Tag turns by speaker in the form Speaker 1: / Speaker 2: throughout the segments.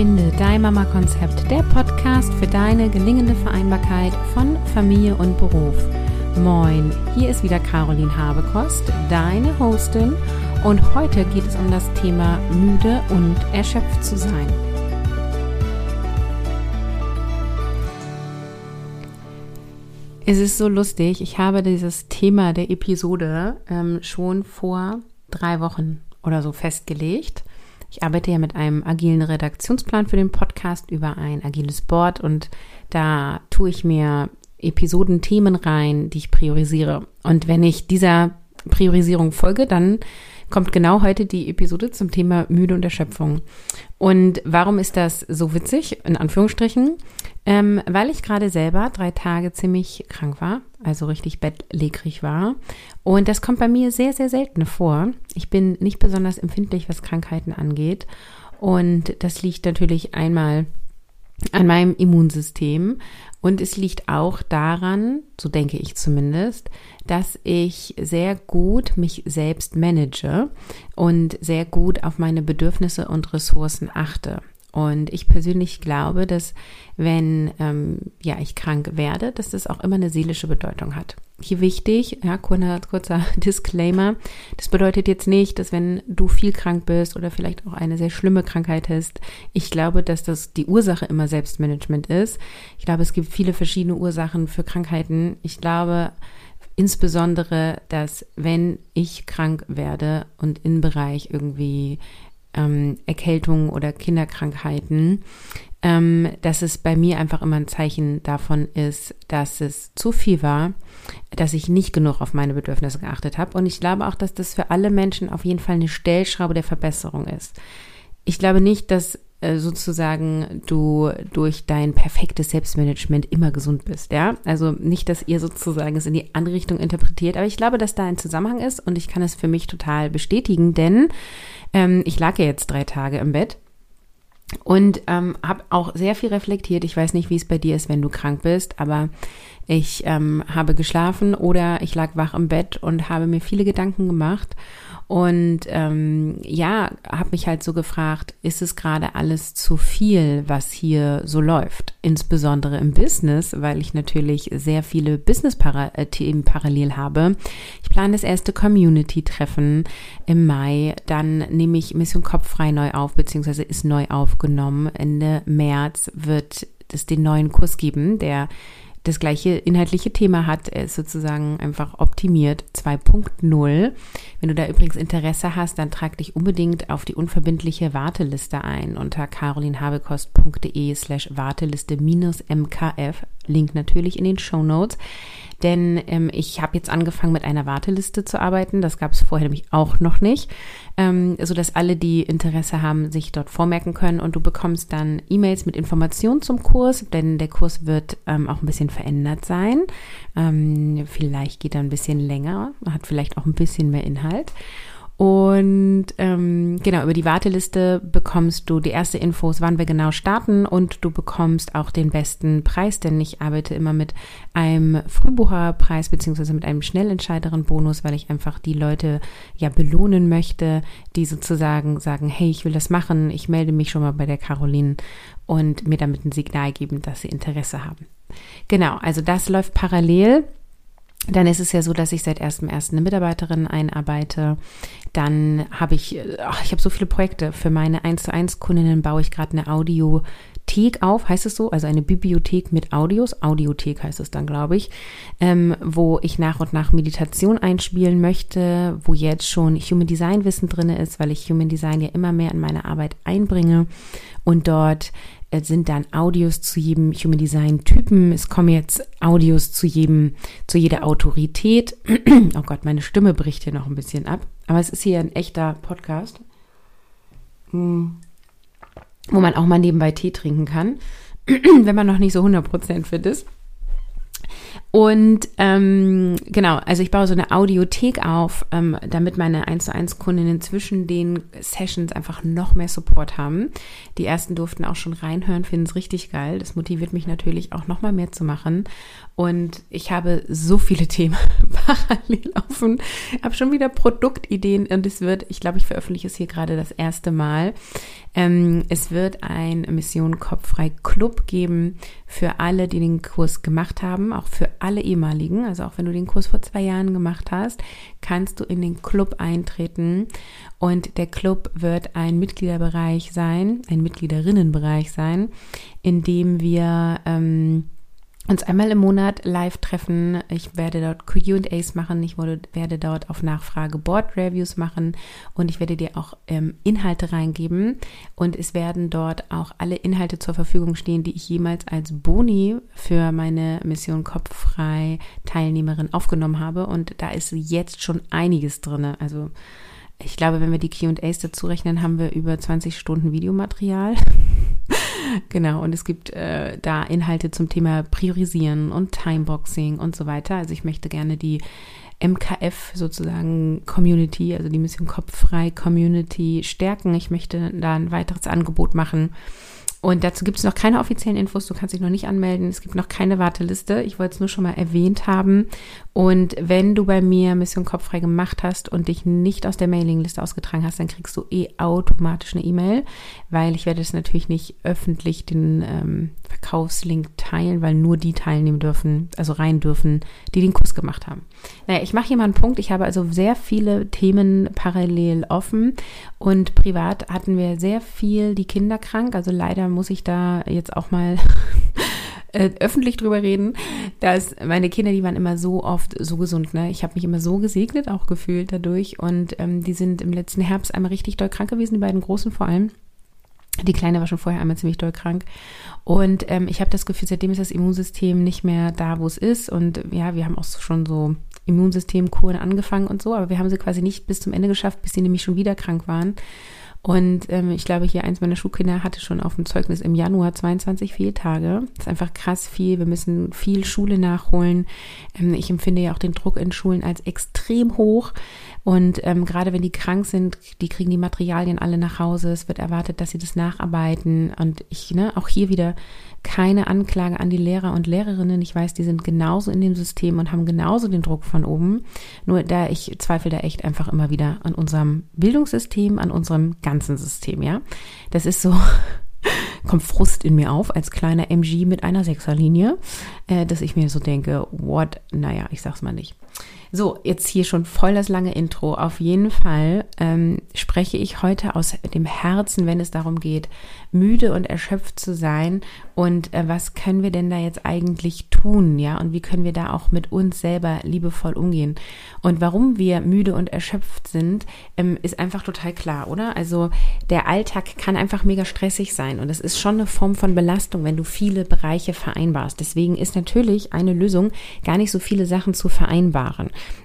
Speaker 1: Finde dein Mama-Konzept, der Podcast für deine gelingende Vereinbarkeit von Familie und Beruf. Moin, hier ist wieder Caroline Habekost, deine Hostin und heute geht es um das Thema müde und erschöpft zu sein. Es ist so lustig, ich habe dieses Thema der Episode ähm, schon vor drei Wochen oder so festgelegt ich arbeite ja mit einem agilen Redaktionsplan für den Podcast über ein agiles Board und da tue ich mir Episodenthemen rein, die ich priorisiere. Und wenn ich dieser Priorisierung folge, dann kommt genau heute die Episode zum Thema Müde und Erschöpfung. Und warum ist das so witzig, in Anführungsstrichen? Ähm, weil ich gerade selber drei Tage ziemlich krank war, also richtig bettlägerig war. Und das kommt bei mir sehr, sehr selten vor. Ich bin nicht besonders empfindlich, was Krankheiten angeht. Und das liegt natürlich einmal an meinem Immunsystem. Und es liegt auch daran, so denke ich zumindest, dass ich sehr gut mich selbst manage und sehr gut auf meine Bedürfnisse und Ressourcen achte. Und ich persönlich glaube, dass wenn ähm, ja ich krank werde, dass das auch immer eine seelische Bedeutung hat. Hier wichtig, ja, kurzer, kurzer Disclaimer. Das bedeutet jetzt nicht, dass wenn du viel krank bist oder vielleicht auch eine sehr schlimme Krankheit hast, ich glaube, dass das die Ursache immer Selbstmanagement ist. Ich glaube, es gibt viele verschiedene Ursachen für Krankheiten. Ich glaube, insbesondere, dass wenn ich krank werde und im Bereich irgendwie ähm, Erkältungen oder Kinderkrankheiten, ähm, dass es bei mir einfach immer ein Zeichen davon ist, dass es zu viel war, dass ich nicht genug auf meine Bedürfnisse geachtet habe. Und ich glaube auch, dass das für alle Menschen auf jeden Fall eine Stellschraube der Verbesserung ist. Ich glaube nicht, dass sozusagen du durch dein perfektes Selbstmanagement immer gesund bist, ja? Also nicht, dass ihr sozusagen es in die andere Richtung interpretiert, aber ich glaube, dass da ein Zusammenhang ist und ich kann es für mich total bestätigen, denn ähm, ich lag ja jetzt drei Tage im Bett und ähm, habe auch sehr viel reflektiert. Ich weiß nicht, wie es bei dir ist, wenn du krank bist, aber ich ähm, habe geschlafen oder ich lag wach im Bett und habe mir viele Gedanken gemacht und ähm, ja, habe mich halt so gefragt, ist es gerade alles zu viel, was hier so läuft? Insbesondere im Business, weil ich natürlich sehr viele Business-Themen parallel habe. Ich plane das erste Community-Treffen im Mai. Dann nehme ich Mission Kopffrei neu auf, beziehungsweise ist neu aufgenommen. Ende März wird es den neuen Kurs geben, der das gleiche inhaltliche Thema hat, er ist sozusagen einfach optimiert 2.0. Wenn du da übrigens Interesse hast, dann trag dich unbedingt auf die unverbindliche Warteliste ein unter carolinhabekost.de slash Warteliste minus MKF. Link natürlich in den Show Notes. Denn ähm, ich habe jetzt angefangen mit einer Warteliste zu arbeiten. Das gab es vorher nämlich auch noch nicht, ähm, so dass alle, die Interesse haben, sich dort vormerken können. Und du bekommst dann E-Mails mit Informationen zum Kurs, denn der Kurs wird ähm, auch ein bisschen verändert sein. Ähm, vielleicht geht er ein bisschen länger, hat vielleicht auch ein bisschen mehr Inhalt. Und ähm, genau, über die Warteliste bekommst du die erste Infos, wann wir genau starten und du bekommst auch den besten Preis, denn ich arbeite immer mit einem Frühbucherpreis beziehungsweise mit einem schnellentscheideren Bonus, weil ich einfach die Leute ja belohnen möchte, die sozusagen sagen, hey, ich will das machen, ich melde mich schon mal bei der Caroline und mir damit ein Signal geben, dass sie Interesse haben. Genau, also das läuft parallel dann ist es ja so, dass ich seit 1.1. eine Mitarbeiterin einarbeite. Dann habe ich, ach, ich habe so viele Projekte. Für meine 1 zu 1 Kundinnen baue ich gerade eine Audiothek auf, heißt es so? Also eine Bibliothek mit Audios. Audiothek heißt es dann, glaube ich. Ähm, wo ich nach und nach Meditation einspielen möchte, wo jetzt schon Human Design Wissen drin ist, weil ich Human Design ja immer mehr in meine Arbeit einbringe und dort sind dann Audios zu jedem Human Design Typen. Es kommen jetzt Audios zu jedem, zu jeder Autorität. oh Gott, meine Stimme bricht hier noch ein bisschen ab. Aber es ist hier ein echter Podcast, hm, wo man auch mal nebenbei Tee trinken kann, wenn man noch nicht so 100% fit ist. Und ähm, genau, also ich baue so eine Audiothek auf, ähm, damit meine 1 zu 1 Kundinnen zwischen den Sessions einfach noch mehr Support haben. Die ersten durften auch schon reinhören, finden es richtig geil. Das motiviert mich natürlich auch noch mal mehr zu machen. Und ich habe so viele Themen parallel offen. Ich habe schon wieder Produktideen und es wird, ich glaube, ich veröffentliche es hier gerade das erste Mal. Ähm, es wird ein Mission Kopffrei Club geben für alle, die den Kurs gemacht haben, auch für alle ehemaligen. Also auch wenn du den Kurs vor zwei Jahren gemacht hast, kannst du in den Club eintreten. Und der Club wird ein Mitgliederbereich sein, ein Mitgliederinnenbereich sein, in dem wir ähm, uns einmal im Monat live treffen. Ich werde dort QAs machen, ich werde dort auf Nachfrage Board Reviews machen und ich werde dir auch ähm, Inhalte reingeben. Und es werden dort auch alle Inhalte zur Verfügung stehen, die ich jemals als Boni für meine Mission Kopffrei Teilnehmerin aufgenommen habe. Und da ist jetzt schon einiges drin. Also ich glaube, wenn wir die QAs dazu rechnen, haben wir über 20 Stunden Videomaterial. Genau, und es gibt äh, da Inhalte zum Thema Priorisieren und Timeboxing und so weiter. Also ich möchte gerne die MKF sozusagen Community, also die Mission Kopffrei Community stärken. Ich möchte da ein weiteres Angebot machen und dazu gibt es noch keine offiziellen Infos, du kannst dich noch nicht anmelden, es gibt noch keine Warteliste. Ich wollte es nur schon mal erwähnt haben. Und wenn du bei mir Mission Kopffrei gemacht hast und dich nicht aus der Mailingliste ausgetragen hast, dann kriegst du eh automatisch eine E-Mail, weil ich werde es natürlich nicht öffentlich den ähm, Verkaufslink teilen, weil nur die teilnehmen dürfen, also rein dürfen, die den Kurs gemacht haben. Naja, ich mache hier mal einen Punkt. Ich habe also sehr viele Themen parallel offen und privat hatten wir sehr viel die Kinder krank. Also leider muss ich da jetzt auch mal äh, öffentlich drüber reden, dass meine Kinder, die waren immer so oft so gesund. Ne? Ich habe mich immer so gesegnet auch gefühlt dadurch und ähm, die sind im letzten Herbst einmal richtig doll krank gewesen, die beiden Großen vor allem. Die Kleine war schon vorher einmal ziemlich doll krank. Und ähm, ich habe das Gefühl, seitdem ist das Immunsystem nicht mehr da, wo es ist. Und ja, wir haben auch schon so Immunsystemkuren angefangen und so, aber wir haben sie quasi nicht bis zum Ende geschafft, bis sie nämlich schon wieder krank waren. Und ähm, ich glaube, hier eins meiner Schulkinder hatte schon auf dem Zeugnis im Januar 22 Fehltage. Das ist einfach krass viel. Wir müssen viel Schule nachholen. Ähm, ich empfinde ja auch den Druck in Schulen als extrem hoch. Und ähm, gerade wenn die krank sind, die kriegen die Materialien alle nach Hause. Es wird erwartet, dass sie das nacharbeiten. Und ich, ne, auch hier wieder keine Anklage an die Lehrer und Lehrerinnen. Ich weiß, die sind genauso in dem System und haben genauso den Druck von oben. Nur da ich zweifle da echt einfach immer wieder an unserem Bildungssystem, an unserem ganzen System, ja. Das ist so, kommt Frust in mir auf als kleiner MG mit einer Sechserlinie, äh, dass ich mir so denke, what, naja, ich sag's mal nicht. So, jetzt hier schon voll das lange Intro. Auf jeden Fall ähm, spreche ich heute aus dem Herzen, wenn es darum geht, müde und erschöpft zu sein und äh, was können wir denn da jetzt eigentlich tun, ja? Und wie können wir da auch mit uns selber liebevoll umgehen? Und warum wir müde und erschöpft sind, ähm, ist einfach total klar, oder? Also der Alltag kann einfach mega stressig sein und es ist schon eine Form von Belastung, wenn du viele Bereiche vereinbarst. Deswegen ist natürlich eine Lösung, gar nicht so viele Sachen zu vereinbaren.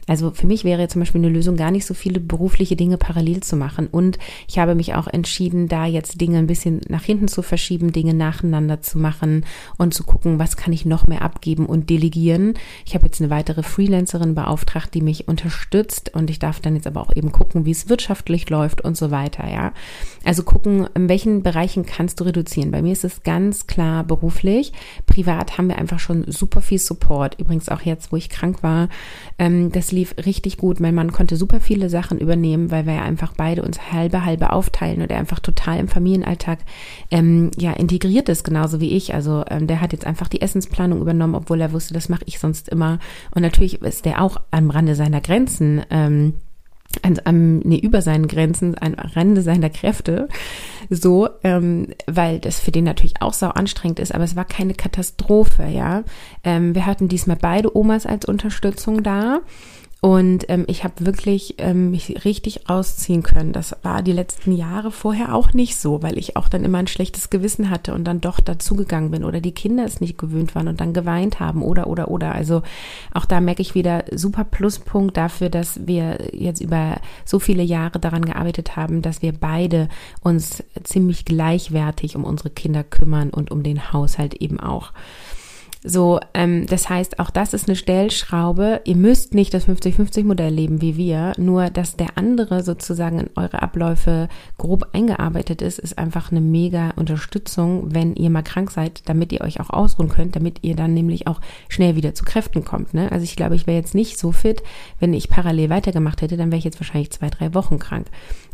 Speaker 1: Also für mich wäre zum Beispiel eine Lösung, gar nicht so viele berufliche Dinge parallel zu machen. Und ich habe mich auch entschieden, da jetzt Dinge ein bisschen nach hinten zu verschieben, Dinge nacheinander zu machen und zu gucken, was kann ich noch mehr abgeben und delegieren. Ich habe jetzt eine weitere Freelancerin beauftragt, die mich unterstützt und ich darf dann jetzt aber auch eben gucken, wie es wirtschaftlich läuft und so weiter, ja. Also gucken, in welchen Bereichen kannst du reduzieren. Bei mir ist es ganz klar beruflich. Privat haben wir einfach schon super viel Support. Übrigens auch jetzt, wo ich krank war, ähm, das lief richtig gut. Mein Mann konnte super viele Sachen übernehmen, weil wir ja einfach beide uns halbe halbe aufteilen und er einfach total im Familienalltag ähm, ja integriert ist, genauso wie ich. Also ähm, der hat jetzt einfach die Essensplanung übernommen, obwohl er wusste, das mache ich sonst immer. Und natürlich ist der auch am Rande seiner Grenzen. Ähm, an, an, nee, über seinen Grenzen, am Rande seiner Kräfte, so, ähm, weil das für den natürlich auch sau anstrengend ist, aber es war keine Katastrophe, ja. Ähm, wir hatten diesmal beide Omas als Unterstützung da und ähm, ich habe wirklich ähm, mich richtig rausziehen können. Das war die letzten Jahre vorher auch nicht so, weil ich auch dann immer ein schlechtes Gewissen hatte und dann doch dazugegangen bin oder die Kinder es nicht gewöhnt waren und dann geweint haben oder oder oder. Also auch da merke ich wieder super Pluspunkt dafür, dass wir jetzt über so viele Jahre daran gearbeitet haben, dass wir beide uns ziemlich gleichwertig um unsere Kinder kümmern und um den Haushalt eben auch. So, ähm, das heißt, auch das ist eine Stellschraube. Ihr müsst nicht das 50-50-Modell leben wie wir, nur dass der andere sozusagen in eure Abläufe grob eingearbeitet ist, ist einfach eine mega Unterstützung, wenn ihr mal krank seid, damit ihr euch auch ausruhen könnt, damit ihr dann nämlich auch schnell wieder zu Kräften kommt. Ne? Also ich glaube, ich wäre jetzt nicht so fit, wenn ich parallel weitergemacht hätte, dann wäre ich jetzt wahrscheinlich zwei, drei Wochen krank.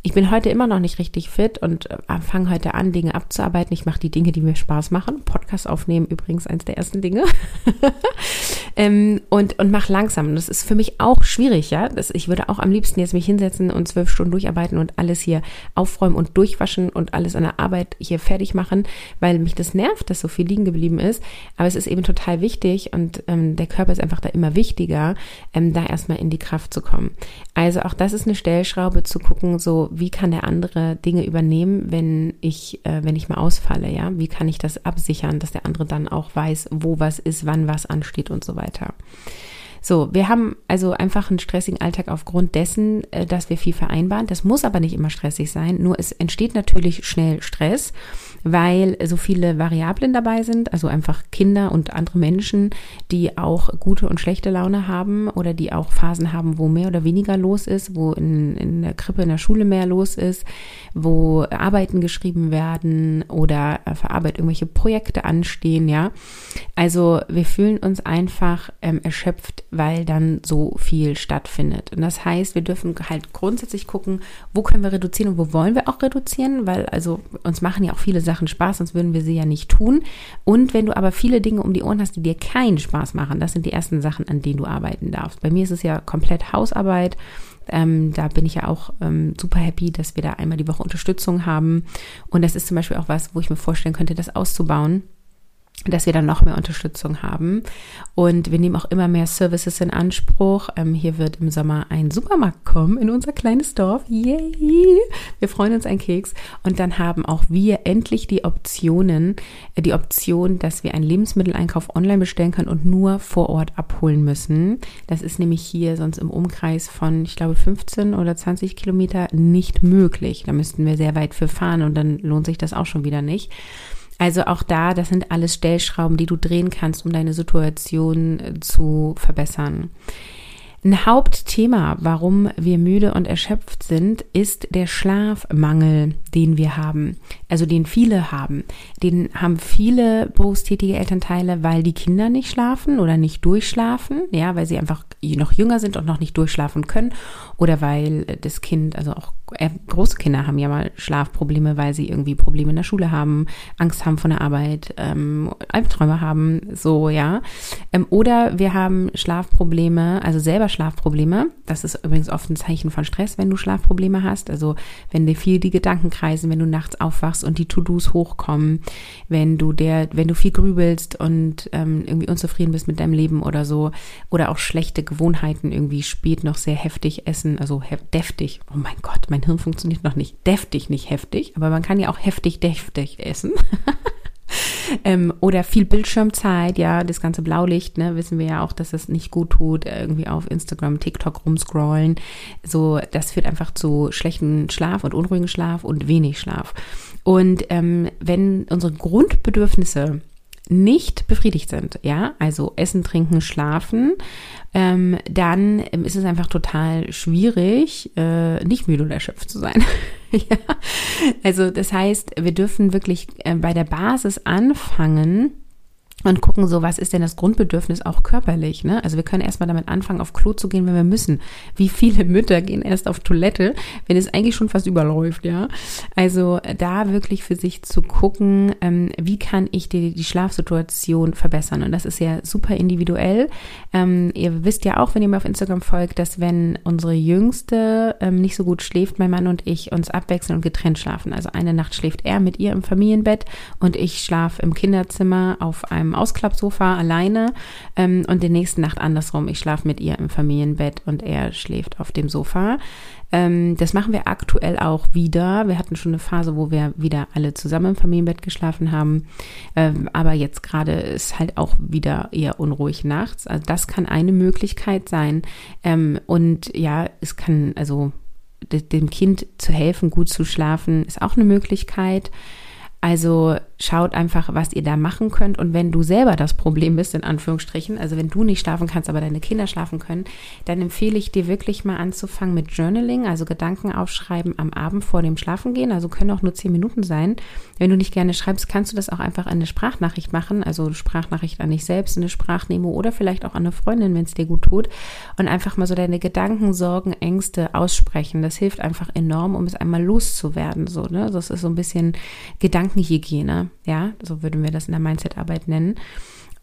Speaker 1: Ich bin heute immer noch nicht richtig fit und äh, fange heute an, Dinge abzuarbeiten. Ich mache die Dinge, die mir Spaß machen. Podcast aufnehmen übrigens eins der ersten Dinge. ähm, und und mach langsam. Und das ist für mich auch schwierig, ja. Das, ich würde auch am liebsten jetzt mich hinsetzen und zwölf Stunden durcharbeiten und alles hier aufräumen und durchwaschen und alles an der Arbeit hier fertig machen, weil mich das nervt, dass so viel liegen geblieben ist. Aber es ist eben total wichtig und ähm, der Körper ist einfach da immer wichtiger, ähm, da erstmal in die Kraft zu kommen. Also auch das ist eine Stellschraube zu gucken, so wie kann der andere Dinge übernehmen, wenn ich, äh, wenn ich mal ausfalle, ja? Wie kann ich das absichern, dass der andere dann auch weiß, wo was ist, wann was ansteht und so weiter. So, wir haben also einfach einen stressigen Alltag aufgrund dessen, äh, dass wir viel vereinbaren. Das muss aber nicht immer stressig sein, nur es entsteht natürlich schnell Stress, weil so viele Variablen dabei sind, also einfach Kinder und andere Menschen, die auch gute und schlechte Laune haben oder die auch Phasen haben, wo mehr oder weniger los ist, wo in, in der Krippe, in der Schule mehr los ist, wo Arbeiten geschrieben werden oder für Arbeit irgendwelche Projekte anstehen, ja. Also wir fühlen uns einfach ähm, erschöpft, weil dann so viel stattfindet. Und das heißt, wir dürfen halt grundsätzlich gucken, wo können wir reduzieren und wo wollen wir auch reduzieren, weil also uns machen ja auch viele Sachen Spaß, sonst würden wir sie ja nicht tun. Und wenn du aber viele Dinge um die Ohren hast, die dir keinen Spaß machen, das sind die ersten Sachen, an denen du arbeiten darfst. Bei mir ist es ja komplett Hausarbeit. Ähm, da bin ich ja auch ähm, super happy, dass wir da einmal die Woche Unterstützung haben. Und das ist zum Beispiel auch was, wo ich mir vorstellen könnte, das auszubauen dass wir dann noch mehr Unterstützung haben. Und wir nehmen auch immer mehr Services in Anspruch. Ähm, hier wird im Sommer ein Supermarkt kommen in unser kleines Dorf. Yay! Wir freuen uns ein Keks. Und dann haben auch wir endlich die Optionen, äh, die Option, dass wir einen Lebensmitteleinkauf online bestellen können und nur vor Ort abholen müssen. Das ist nämlich hier sonst im Umkreis von, ich glaube, 15 oder 20 Kilometer nicht möglich. Da müssten wir sehr weit für fahren und dann lohnt sich das auch schon wieder nicht. Also auch da, das sind alles Stellschrauben, die du drehen kannst, um deine Situation äh, zu verbessern. Ein Hauptthema, warum wir müde und erschöpft sind, ist der Schlafmangel, den wir haben. Also den viele haben. Den haben viele berufstätige Elternteile, weil die Kinder nicht schlafen oder nicht durchschlafen, ja, weil sie einfach noch jünger sind und noch nicht durchschlafen können oder weil das Kind, also auch äh, große Kinder haben ja mal Schlafprobleme, weil sie irgendwie Probleme in der Schule haben, Angst haben von der Arbeit, ähm, Albträume haben, so, ja. Ähm, oder wir haben Schlafprobleme, also selber Schlafprobleme. Das ist übrigens oft ein Zeichen von Stress, wenn du Schlafprobleme hast. Also wenn dir viel die Gedanken kreisen, wenn du nachts aufwachst und die To-Dos hochkommen, wenn du der, wenn du viel grübelst und ähm, irgendwie unzufrieden bist mit deinem Leben oder so, oder auch schlechte Gewohnheiten irgendwie spät noch sehr heftig essen, also deftig. Oh mein Gott, mein Hirn funktioniert noch nicht. Deftig, nicht heftig, aber man kann ja auch heftig, deftig essen. ähm, oder viel Bildschirmzeit, ja, das ganze Blaulicht, ne, wissen wir ja auch, dass es nicht gut tut, irgendwie auf Instagram, TikTok rumscrollen. So, das führt einfach zu schlechten Schlaf und unruhigen Schlaf und wenig Schlaf. Und ähm, wenn unsere Grundbedürfnisse nicht befriedigt sind, ja, also Essen, Trinken, Schlafen, ähm, dann ist es einfach total schwierig, äh, nicht müde oder erschöpft zu sein. ja. Also das heißt, wir dürfen wirklich äh, bei der Basis anfangen, und gucken so, was ist denn das Grundbedürfnis auch körperlich, ne? Also wir können erstmal damit anfangen, auf Klo zu gehen, wenn wir müssen. Wie viele Mütter gehen erst auf Toilette, wenn es eigentlich schon fast überläuft, ja? Also da wirklich für sich zu gucken, ähm, wie kann ich die, die Schlafsituation verbessern? Und das ist ja super individuell. Ähm, ihr wisst ja auch, wenn ihr mir auf Instagram folgt, dass wenn unsere Jüngste ähm, nicht so gut schläft, mein Mann und ich uns abwechseln und getrennt schlafen. Also eine Nacht schläft er mit ihr im Familienbett und ich schlafe im Kinderzimmer auf einem Ausklappsofa alleine ähm, und die nächste Nacht andersrum. Ich schlafe mit ihr im Familienbett und er schläft auf dem Sofa. Ähm, das machen wir aktuell auch wieder. Wir hatten schon eine Phase, wo wir wieder alle zusammen im Familienbett geschlafen haben. Ähm, aber jetzt gerade ist halt auch wieder eher unruhig nachts. Also das kann eine Möglichkeit sein. Ähm, und ja, es kann also dem Kind zu helfen, gut zu schlafen, ist auch eine Möglichkeit. Also schaut einfach, was ihr da machen könnt. Und wenn du selber das Problem bist, in Anführungsstrichen, also wenn du nicht schlafen kannst, aber deine Kinder schlafen können, dann empfehle ich dir wirklich mal anzufangen mit Journaling, also Gedanken aufschreiben am Abend vor dem Schlafengehen. Also können auch nur zehn Minuten sein. Wenn du nicht gerne schreibst, kannst du das auch einfach in eine Sprachnachricht machen, also Sprachnachricht an dich selbst, eine Sprachnemo oder vielleicht auch an eine Freundin, wenn es dir gut tut. Und einfach mal so deine Gedanken, Sorgen, Ängste aussprechen. Das hilft einfach enorm, um es einmal loszuwerden. So, ne? Das ist so ein bisschen Gedankenhygiene. Ja, so würden wir das in der Mindset-Arbeit nennen.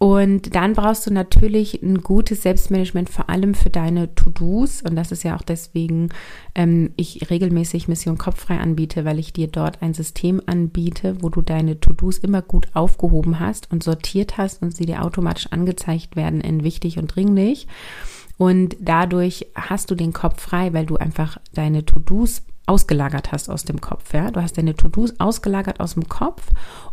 Speaker 1: Und dann brauchst du natürlich ein gutes Selbstmanagement, vor allem für deine To-Dos. Und das ist ja auch deswegen, ähm, ich regelmäßig Mission Kopffrei anbiete, weil ich dir dort ein System anbiete, wo du deine To-Dos immer gut aufgehoben hast und sortiert hast und sie dir automatisch angezeigt werden in wichtig und dringlich. Und dadurch hast du den Kopf frei, weil du einfach deine To-Dos ausgelagert hast aus dem Kopf. Ja? Du hast deine To-Dos ausgelagert aus dem Kopf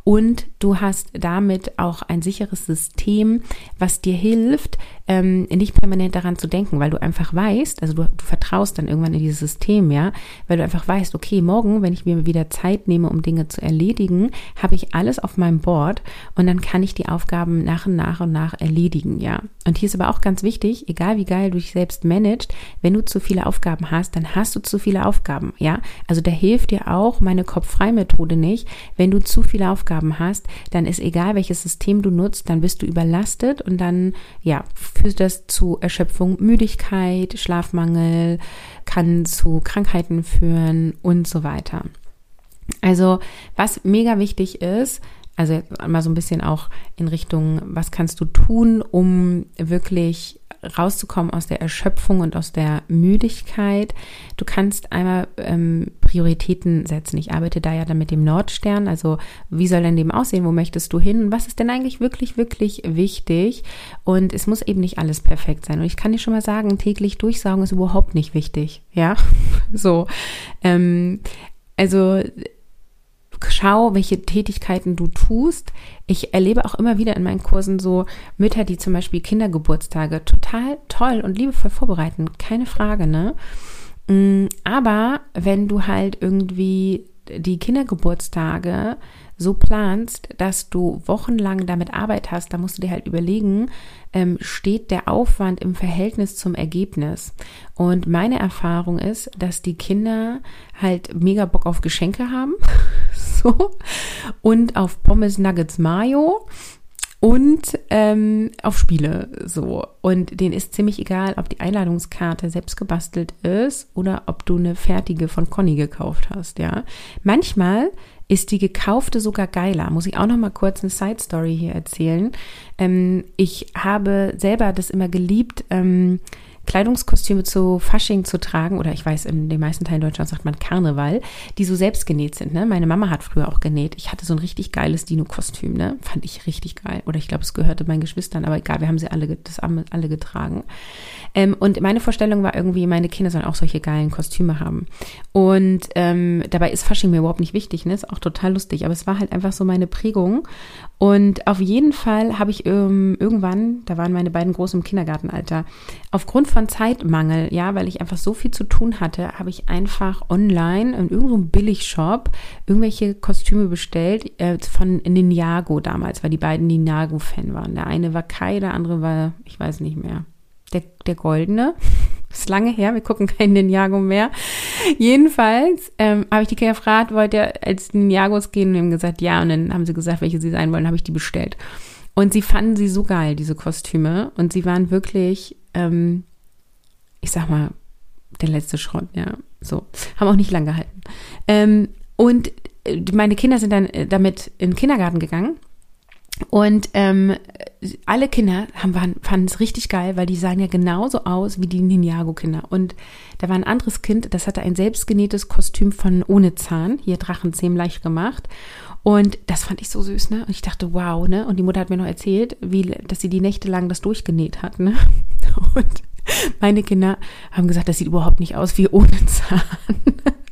Speaker 1: und du hast damit auch ein sicheres System, was dir hilft, ähm, nicht permanent daran zu denken, weil du einfach weißt, also du, du vertraust dann irgendwann in dieses System, ja, weil du einfach weißt, okay, morgen, wenn ich mir wieder Zeit nehme, um Dinge zu erledigen, habe ich alles auf meinem Board und dann kann ich die Aufgaben nach und nach und nach erledigen, ja. Und hier ist aber auch ganz wichtig, egal wie geil du dich selbst managst, wenn du zu viele Aufgaben hast, dann hast du zu viele Aufgaben. Also da hilft dir auch meine Kopffrei-Methode nicht. Wenn du zu viele Aufgaben hast, dann ist egal, welches System du nutzt, dann bist du überlastet und dann, ja, führt das zu Erschöpfung, Müdigkeit, Schlafmangel, kann zu Krankheiten führen und so weiter. Also was mega wichtig ist, also mal so ein bisschen auch in Richtung, was kannst du tun, um wirklich rauszukommen aus der Erschöpfung und aus der Müdigkeit. Du kannst einmal ähm, Prioritäten setzen. Ich arbeite da ja dann mit dem Nordstern. Also wie soll dein Leben aussehen? Wo möchtest du hin? Und was ist denn eigentlich wirklich, wirklich wichtig? Und es muss eben nicht alles perfekt sein. Und ich kann dir schon mal sagen, täglich durchsaugen ist überhaupt nicht wichtig. Ja, so. Ähm, also schau, welche Tätigkeiten du tust. Ich erlebe auch immer wieder in meinen Kursen so Mütter, die zum Beispiel Kindergeburtstage total toll und liebevoll vorbereiten. Keine Frage, ne? Mm, aber wenn du halt irgendwie die Kindergeburtstage so planst, dass du wochenlang damit Arbeit hast, da musst du dir halt überlegen, ähm, steht der Aufwand im Verhältnis zum Ergebnis. Und meine Erfahrung ist, dass die Kinder halt mega Bock auf Geschenke haben, so, und auf Pommes, Nuggets, Mayo und ähm, auf Spiele so. Und denen ist ziemlich egal, ob die Einladungskarte selbst gebastelt ist oder ob du eine fertige von Conny gekauft hast, ja. Manchmal ist die gekaufte sogar geiler. Muss ich auch noch mal kurz eine Side Story hier erzählen. Ähm, ich habe selber das immer geliebt. Ähm, Kleidungskostüme zu Fasching zu tragen, oder ich weiß, in den meisten Teilen Deutschlands sagt man Karneval, die so selbst genäht sind. Ne? Meine Mama hat früher auch genäht. Ich hatte so ein richtig geiles Dino-Kostüm, ne? Fand ich richtig geil. Oder ich glaube, es gehörte meinen Geschwistern, aber egal, wir haben sie alle, das alle getragen. Ähm, und meine Vorstellung war irgendwie, meine Kinder sollen auch solche geilen Kostüme haben. Und ähm, dabei ist Fasching mir überhaupt nicht wichtig, ne? Ist auch total lustig, aber es war halt einfach so meine Prägung. Und auf jeden Fall habe ich ähm, irgendwann, da waren meine beiden Großen im Kindergartenalter, aufgrund von Zeitmangel, ja, weil ich einfach so viel zu tun hatte, habe ich einfach online in irgendeinem Billigshop irgendwelche Kostüme bestellt äh, von Ninjago damals, weil die beiden Ninjago-Fan waren. Der eine war Kai, der andere war, ich weiß nicht mehr, der, der Goldene. Ist lange her, wir gucken keinen Ninjago mehr. Jedenfalls ähm, habe ich die gefragt, wollt ihr als Ninjagos gehen? Und haben gesagt, ja. Und dann haben sie gesagt, welche sie sein wollen, habe ich die bestellt. Und sie fanden sie so geil, diese Kostüme. Und sie waren wirklich, ähm, ich sag mal, der letzte Schrott, ja. So. Haben auch nicht lang gehalten. Ähm, und äh, meine Kinder sind dann äh, damit in den Kindergarten gegangen und ähm, alle Kinder haben, fanden es richtig geil, weil die sahen ja genauso aus wie die Ninjago-Kinder. Und da war ein anderes Kind, das hatte ein selbstgenähtes Kostüm von ohne Zahn, hier Drachenzähm leicht gemacht. Und das fand ich so süß, ne? Und ich dachte, wow, ne? Und die Mutter hat mir noch erzählt, wie, dass sie die Nächte lang das durchgenäht hat, ne? Und meine Kinder haben gesagt, das sieht überhaupt nicht aus wie ohne Zahn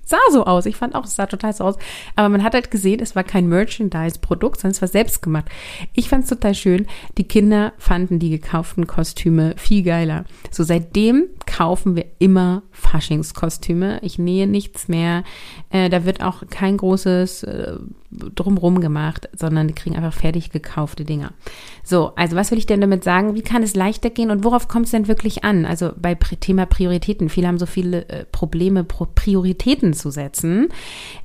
Speaker 1: sah so aus. Ich fand auch, es sah total so aus. Aber man hat halt gesehen, es war kein Merchandise-Produkt, sondern es war selbst gemacht. Ich fand es total schön. Die Kinder fanden die gekauften Kostüme viel geiler. So seitdem kaufen wir immer Faschingskostüme. Ich nähe nichts mehr. Äh, da wird auch kein großes äh, drumrum gemacht, sondern die kriegen einfach fertig gekaufte Dinger. So, also was will ich denn damit sagen? Wie kann es leichter gehen und worauf kommt es denn wirklich an? Also bei Thema Prioritäten. Viele haben so viele äh, Probleme, Prioritäten zu setzen.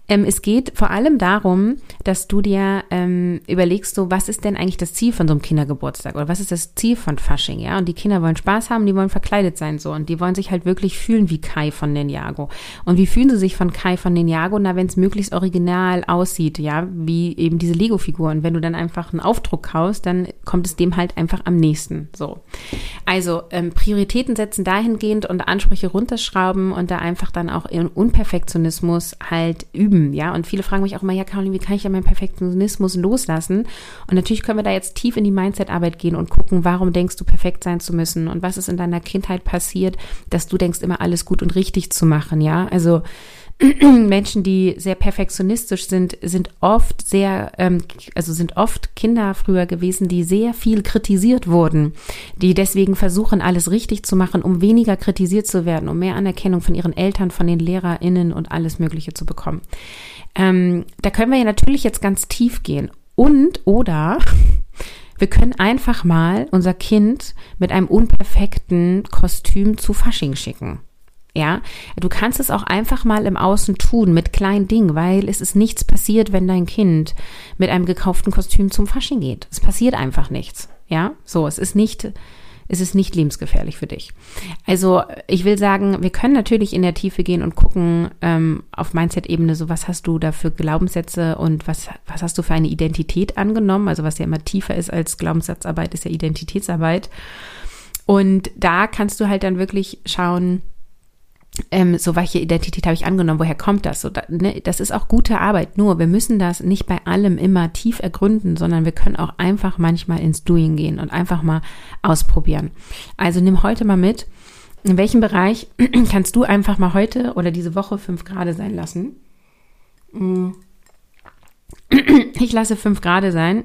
Speaker 1: Ähm, es geht vor allem darum, dass du dir ähm, überlegst, so was ist denn eigentlich das Ziel von so einem Kindergeburtstag oder was ist das Ziel von Fasching, ja? Und die Kinder wollen Spaß haben, die wollen verkleidet sein so und die wollen sich halt wirklich fühlen wie Kai von Ninjago. Und wie fühlen sie sich von Kai von Ninjago? Na, wenn es möglichst original aussieht, ja, wie eben diese Lego-Figur. Und wenn du dann einfach einen Aufdruck kaufst, dann kommt es dem halt einfach am nächsten. So. Also ähm, Prioritäten setzen dahingehend und Ansprüche runterschrauben und da einfach dann auch ihren Unperfektionismus halt üben üben, ja. Und viele fragen mich auch immer, ja, Caroline, wie kann ich ja meinen Perfektionismus loslassen? Und natürlich können wir da jetzt tief in die Mindset-Arbeit gehen und gucken, warum denkst du, perfekt sein zu müssen? Und was ist in deiner Kindheit passiert, dass du denkst, immer alles gut und richtig zu machen, ja? Also, Menschen, die sehr perfektionistisch sind, sind oft sehr, ähm, also sind oft Kinder früher gewesen, die sehr viel kritisiert wurden, die deswegen versuchen, alles richtig zu machen, um weniger kritisiert zu werden, um mehr Anerkennung von ihren Eltern, von den LehrerInnen und alles Mögliche zu bekommen. Ähm, da können wir ja natürlich jetzt ganz tief gehen. Und oder wir können einfach mal unser Kind mit einem unperfekten Kostüm zu Fasching schicken. Ja, du kannst es auch einfach mal im Außen tun mit kleinen Dingen, weil es ist nichts passiert, wenn dein Kind mit einem gekauften Kostüm zum Fasching geht. Es passiert einfach nichts. Ja, so, es ist nicht, es ist nicht lebensgefährlich für dich. Also ich will sagen, wir können natürlich in der Tiefe gehen und gucken ähm, auf Mindset-Ebene, so was hast du da für Glaubenssätze und was, was hast du für eine Identität angenommen? Also was ja immer tiefer ist als Glaubenssatzarbeit, ist ja Identitätsarbeit. Und da kannst du halt dann wirklich schauen, ähm, so welche Identität habe ich angenommen, woher kommt das? So, da, ne, das ist auch gute Arbeit, nur wir müssen das nicht bei allem immer tief ergründen, sondern wir können auch einfach manchmal ins Doing gehen und einfach mal ausprobieren. Also nimm heute mal mit, in welchem Bereich kannst du einfach mal heute oder diese Woche fünf Grad sein lassen? Mm. Ich lasse fünf Grad sein,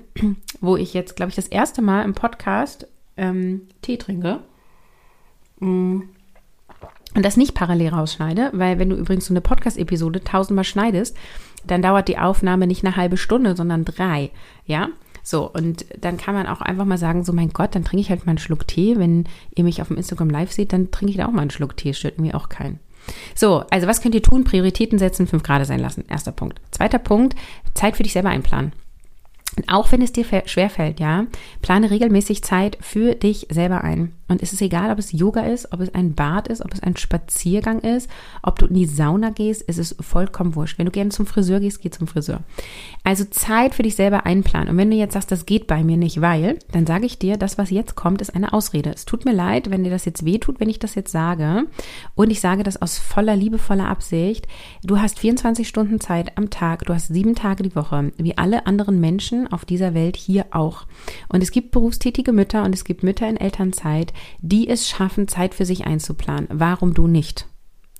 Speaker 1: wo ich jetzt, glaube ich, das erste Mal im Podcast ähm, Tee trinke. Mm und das nicht parallel rausschneide, weil wenn du übrigens so eine Podcast-Episode tausendmal schneidest, dann dauert die Aufnahme nicht eine halbe Stunde, sondern drei, ja. So, und dann kann man auch einfach mal sagen, so mein Gott, dann trinke ich halt mal einen Schluck Tee. Wenn ihr mich auf dem Instagram live seht, dann trinke ich da auch mal einen Schluck Tee, stört mir auch keinen. So, also was könnt ihr tun? Prioritäten setzen, fünf Grad sein lassen. Erster Punkt. Zweiter Punkt, Zeit für dich selber einplanen. Auch wenn es dir schwerfällt, ja, plane regelmäßig Zeit für dich selber ein. Und es ist egal, ob es Yoga ist, ob es ein Bad ist, ob es ein Spaziergang ist, ob du in die Sauna gehst, es ist vollkommen wurscht. Wenn du gerne zum Friseur gehst, geh zum Friseur. Also Zeit für dich selber einplanen. Und wenn du jetzt sagst, das geht bei mir nicht, weil, dann sage ich dir, das, was jetzt kommt, ist eine Ausrede. Es tut mir leid, wenn dir das jetzt wehtut, wenn ich das jetzt sage. Und ich sage das aus voller liebevoller Absicht. Du hast 24 Stunden Zeit am Tag, du hast sieben Tage die Woche, wie alle anderen Menschen auf dieser Welt hier auch. Und es gibt berufstätige Mütter und es gibt Mütter in Elternzeit, die es schaffen, Zeit für sich einzuplanen. Warum du nicht?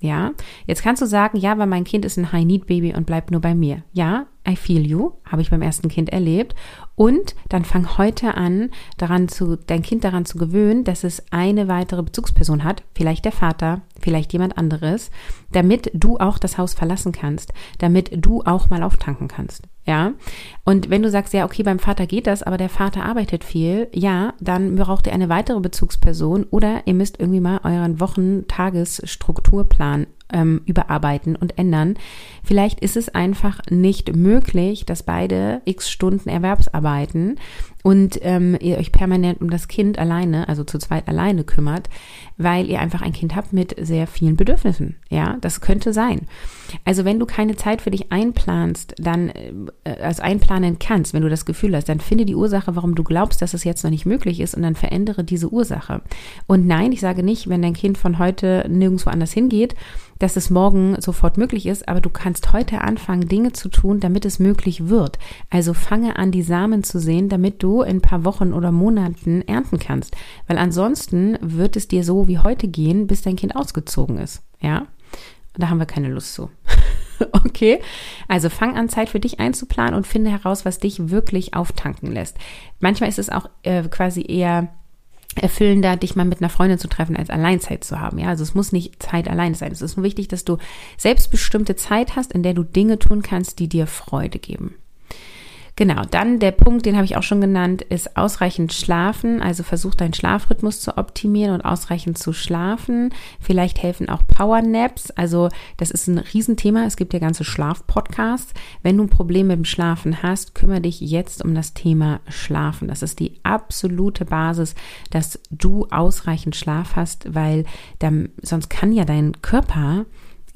Speaker 1: Ja, jetzt kannst du sagen, ja, weil mein Kind ist ein High-Need-Baby und bleibt nur bei mir. Ja, I feel you, habe ich beim ersten Kind erlebt. Und dann fang heute an, daran zu, dein Kind daran zu gewöhnen, dass es eine weitere Bezugsperson hat, vielleicht der Vater, vielleicht jemand anderes, damit du auch das Haus verlassen kannst, damit du auch mal auftanken kannst. Ja. Und wenn du sagst, ja, okay, beim Vater geht das, aber der Vater arbeitet viel, ja, dann braucht ihr eine weitere Bezugsperson oder ihr müsst irgendwie mal euren Wochen-Tagesstrukturplan ähm, überarbeiten und ändern. Vielleicht ist es einfach nicht möglich, dass beide x Stunden Erwerbsarbeiten und ähm, ihr euch permanent um das Kind alleine, also zu zweit alleine kümmert, weil ihr einfach ein Kind habt mit sehr vielen Bedürfnissen. Ja, das könnte sein. Also wenn du keine Zeit für dich einplanst, dann äh, also einplanen kannst, wenn du das Gefühl hast, dann finde die Ursache, warum du glaubst, dass es jetzt noch nicht möglich ist und dann verändere diese Ursache. Und nein, ich sage nicht, wenn dein Kind von heute nirgendwo anders hingeht, dass es morgen sofort möglich ist, aber du kannst heute anfangen, Dinge zu tun, damit es möglich wird. Also fange an, die Samen zu sehen, damit du in ein paar Wochen oder Monaten ernten kannst. Weil ansonsten wird es dir so wie heute gehen, bis dein Kind ausgezogen ist. Ja? Da haben wir keine Lust zu. okay? Also fang an, Zeit für dich einzuplanen und finde heraus, was dich wirklich auftanken lässt. Manchmal ist es auch äh, quasi eher erfüllender, dich mal mit einer Freundin zu treffen, als Alleinzeit zu haben. Ja, also es muss nicht Zeit alleine sein. Es ist nur wichtig, dass du selbstbestimmte Zeit hast, in der du Dinge tun kannst, die dir Freude geben. Genau, dann der Punkt, den habe ich auch schon genannt, ist ausreichend schlafen. Also versuch deinen Schlafrhythmus zu optimieren und ausreichend zu schlafen. Vielleicht helfen auch Powernaps. Also das ist ein Riesenthema. Es gibt ja ganze Schlafpodcasts. Wenn du ein Problem mit dem Schlafen hast, kümmere dich jetzt um das Thema Schlafen. Das ist die absolute Basis, dass du ausreichend Schlaf hast, weil dann, sonst kann ja dein Körper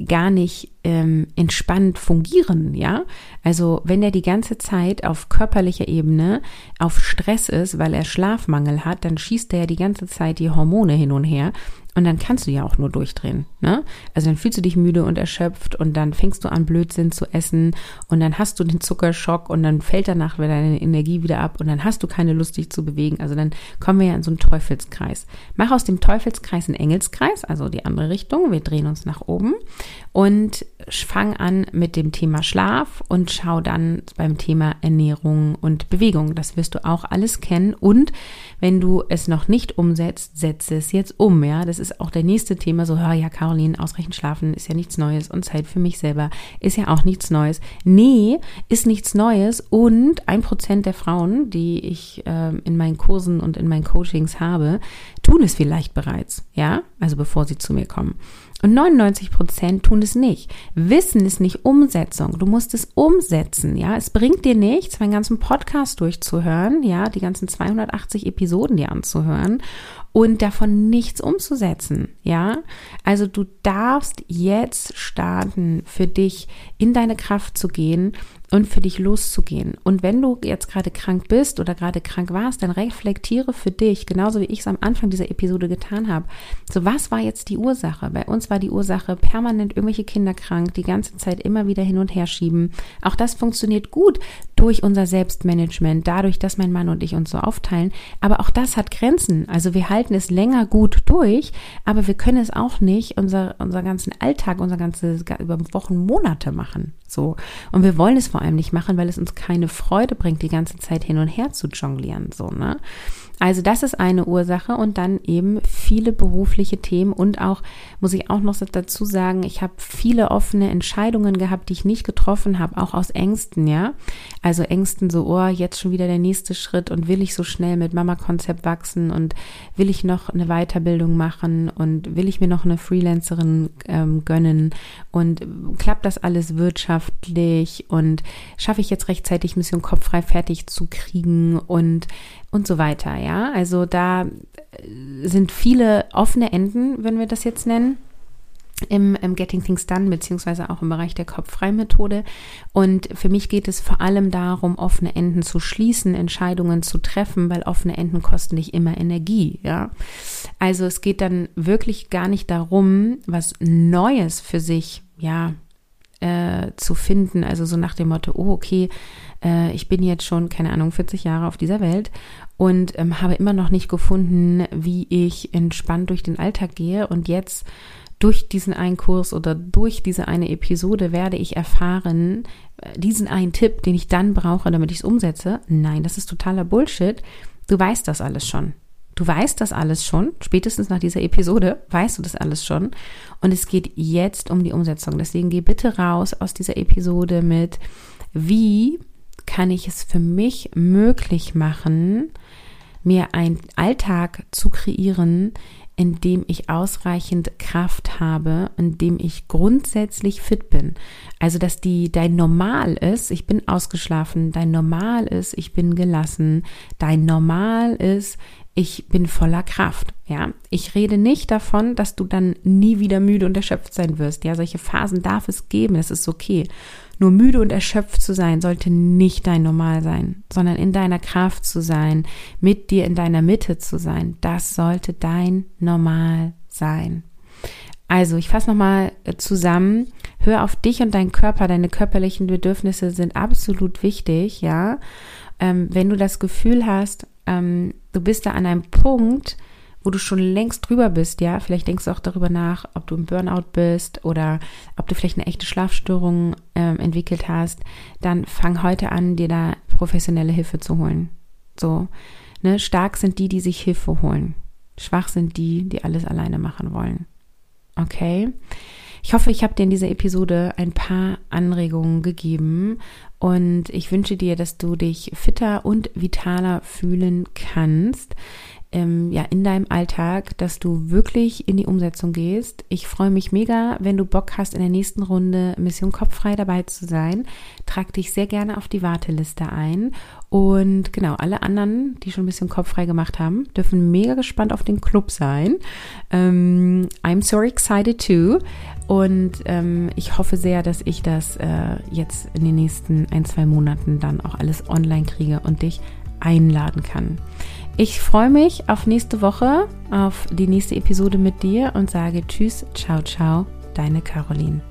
Speaker 1: gar nicht ähm, entspannt fungieren, ja. Also wenn er die ganze Zeit auf körperlicher Ebene auf Stress ist, weil er Schlafmangel hat, dann schießt er ja die ganze Zeit die Hormone hin und her und dann kannst du ja auch nur durchdrehen. Ne? Also dann fühlst du dich müde und erschöpft und dann fängst du an Blödsinn zu essen und dann hast du den Zuckerschock und dann fällt danach wieder deine Energie wieder ab und dann hast du keine Lust, dich zu bewegen. Also dann kommen wir ja in so einen Teufelskreis. Mach aus dem Teufelskreis einen Engelskreis, also die andere Richtung. Wir drehen uns nach oben und fang an mit dem Thema Schlaf und schau dann beim Thema Ernährung und Bewegung. Das wirst du auch alles kennen und wenn du es noch nicht umsetzt, setze es jetzt um. Ja, das ist auch der nächste Thema. So, hör ja, Caroline, ausreichend schlafen ist ja nichts Neues und Zeit für mich selber ist ja auch nichts Neues. Nee, ist nichts Neues und ein Prozent der Frauen, die ich äh, in meinen Kursen und in meinen Coachings habe, tun es vielleicht bereits. Ja, also bevor sie zu mir kommen. Und 99 Prozent tun es nicht. Wissen ist nicht Umsetzung. Du musst es umsetzen, ja. Es bringt dir nichts, meinen ganzen Podcast durchzuhören, ja, die ganzen 280 Episoden dir anzuhören und davon nichts umzusetzen, ja. Also du darfst jetzt starten, für dich in deine Kraft zu gehen und für dich loszugehen. Und wenn du jetzt gerade krank bist oder gerade krank warst, dann reflektiere für dich, genauso wie ich es am Anfang dieser Episode getan habe. So, was war jetzt die Ursache? Bei uns war die Ursache permanent irgendwelche Kinder krank, die ganze Zeit immer wieder hin und her schieben. Auch das funktioniert gut durch unser Selbstmanagement, dadurch, dass mein Mann und ich uns so aufteilen. Aber auch das hat Grenzen. Also wir halten es länger gut durch, aber wir können es auch nicht unser, unser ganzen Alltag, unser ganzes, über Wochen, Monate machen. So. Und wir wollen es vor allem nicht machen, weil es uns keine Freude bringt, die ganze Zeit hin und her zu jonglieren, so, ne? Also das ist eine Ursache und dann eben viele berufliche Themen und auch, muss ich auch noch dazu sagen, ich habe viele offene Entscheidungen gehabt, die ich nicht getroffen habe, auch aus Ängsten, ja. Also Ängsten so, oh, jetzt schon wieder der nächste Schritt und will ich so schnell mit Mama-Konzept wachsen und will ich noch eine Weiterbildung machen und will ich mir noch eine Freelancerin ähm, gönnen und klappt das alles wirtschaftlich und schaffe ich jetzt rechtzeitig Mission Kopf frei fertig zu kriegen und und so weiter, ja. Also da sind viele offene Enden, wenn wir das jetzt nennen. Im, im Getting Things Done, beziehungsweise auch im Bereich der Kopffrei-Methode. Und für mich geht es vor allem darum, offene Enden zu schließen, Entscheidungen zu treffen, weil offene Enden kosten nicht immer Energie, ja. Also es geht dann wirklich gar nicht darum, was Neues für sich, ja, äh, zu finden. Also so nach dem Motto, oh, okay, äh, ich bin jetzt schon, keine Ahnung, 40 Jahre auf dieser Welt und ähm, habe immer noch nicht gefunden, wie ich entspannt durch den Alltag gehe. Und jetzt durch diesen einen Kurs oder durch diese eine Episode werde ich erfahren, äh, diesen einen Tipp, den ich dann brauche, damit ich es umsetze. Nein, das ist totaler Bullshit. Du weißt das alles schon. Du weißt das alles schon. Spätestens nach dieser Episode weißt du das alles schon. Und es geht jetzt um die Umsetzung. Deswegen geh bitte raus aus dieser Episode mit, wie kann ich es für mich möglich machen, mir einen Alltag zu kreieren, in dem ich ausreichend Kraft habe, in dem ich grundsätzlich fit bin. Also, dass die, dein Normal ist, ich bin ausgeschlafen, dein Normal ist, ich bin gelassen, dein Normal ist, ich bin voller Kraft. Ja, ich rede nicht davon, dass du dann nie wieder müde und erschöpft sein wirst. Ja, solche Phasen darf es geben, das ist okay. Nur müde und erschöpft zu sein, sollte nicht dein Normal sein, sondern in deiner Kraft zu sein, mit dir in deiner Mitte zu sein. Das sollte dein Normal sein. Also, ich fasse nochmal äh, zusammen. Hör auf dich und deinen Körper. Deine körperlichen Bedürfnisse sind absolut wichtig, ja. Ähm, wenn du das Gefühl hast, ähm, du bist da an einem Punkt, wo du schon längst drüber bist, ja, vielleicht denkst du auch darüber nach, ob du im Burnout bist oder ob du vielleicht eine echte Schlafstörung ähm, entwickelt hast, dann fang heute an, dir da professionelle Hilfe zu holen. So, ne, stark sind die, die sich Hilfe holen. Schwach sind die, die alles alleine machen wollen. Okay? Ich hoffe, ich habe dir in dieser Episode ein paar Anregungen gegeben. Und ich wünsche dir, dass du dich fitter und vitaler fühlen kannst ähm, ja, in deinem Alltag, dass du wirklich in die Umsetzung gehst. Ich freue mich mega, wenn du Bock hast, in der nächsten Runde Mission Kopffrei dabei zu sein. Trag dich sehr gerne auf die Warteliste ein. Und genau, alle anderen, die schon ein bisschen kopffrei gemacht haben, dürfen mega gespannt auf den Club sein. Ähm, I'm so excited too. Und ähm, ich hoffe sehr, dass ich das äh, jetzt in den nächsten ein, zwei Monaten dann auch alles online kriege und dich einladen kann. Ich freue mich auf nächste Woche, auf die nächste Episode mit dir und sage Tschüss, ciao, ciao, deine Caroline.